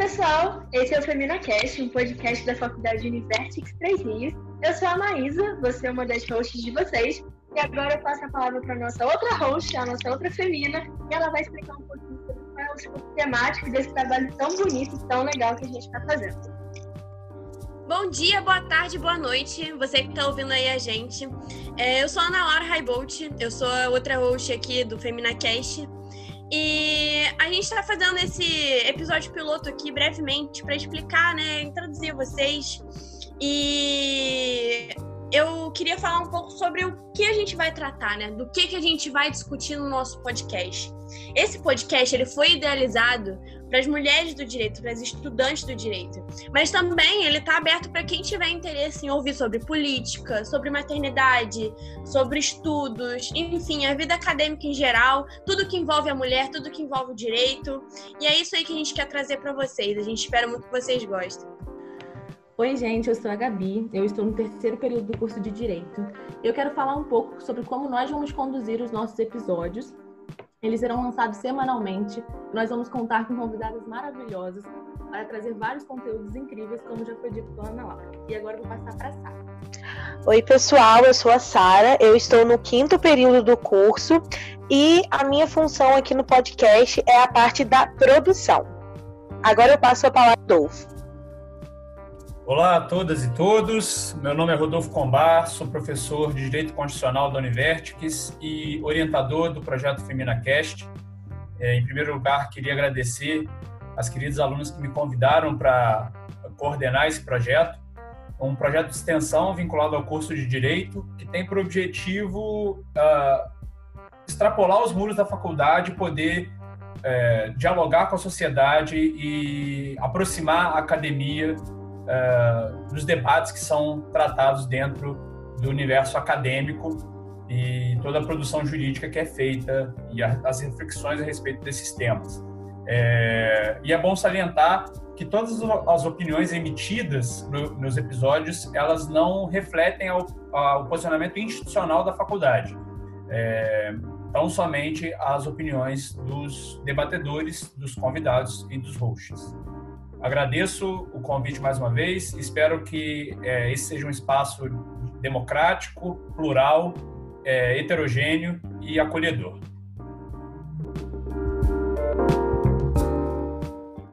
pessoal, esse é o FeminaCast, um podcast da Faculdade Univertix 3 Rios. Eu sou a Maísa, você é uma das hosts de vocês, e agora eu passo a palavra para a nossa outra host, a nossa outra femina, e ela vai explicar um pouquinho sobre qual é o escopo temático desse trabalho tão bonito e tão legal que a gente está fazendo. Bom dia, boa tarde, boa noite, você que está ouvindo aí a gente. É, eu sou a Ana Laura Raibolt, eu sou a outra host aqui do FeminaCast. E a gente está fazendo esse episódio piloto aqui brevemente para explicar, né, introduzir vocês. E eu queria falar um pouco sobre o que a gente vai tratar, né? Do que, que a gente vai discutir no nosso podcast. Esse podcast ele foi idealizado para as mulheres do direito, para as estudantes do direito, mas também ele está aberto para quem tiver interesse em ouvir sobre política, sobre maternidade, sobre estudos, enfim, a vida acadêmica em geral, tudo que envolve a mulher, tudo que envolve o direito. E é isso aí que a gente quer trazer para vocês. A gente espera muito que vocês gostem. Oi, gente, eu sou a Gabi, eu estou no terceiro período do curso de Direito. Eu quero falar um pouco sobre como nós vamos conduzir os nossos episódios. Eles serão lançados semanalmente. Nós vamos contar com convidadas maravilhosas para trazer vários conteúdos incríveis, como já foi dito pela Ana Laura. E agora eu vou passar para a Sara. Oi, pessoal, eu sou a Sara, eu estou no quinto período do curso e a minha função aqui no podcast é a parte da produção. Agora eu passo a palavra ao Adolfo. Olá a todas e todos. Meu nome é Rodolfo Combar, sou professor de Direito Constitucional da Univertix e orientador do projeto FeminaCast. É, em primeiro lugar, queria agradecer as queridas alunas que me convidaram para coordenar esse projeto. Um projeto de extensão vinculado ao curso de Direito, que tem por objetivo uh, extrapolar os muros da faculdade poder uh, dialogar com a sociedade e aproximar a academia uh, dos debates que são tratados dentro do universo acadêmico e toda a produção jurídica que é feita e a, as reflexões a respeito desses temas. É, e é bom salientar que todas as opiniões emitidas no, nos episódios elas não refletem ao, ao posicionamento institucional da faculdade. É, tão somente as opiniões dos debatedores, dos convidados e dos hosts. Agradeço o convite mais uma vez. Espero que é, esse seja um espaço democrático, plural, é, heterogêneo e acolhedor.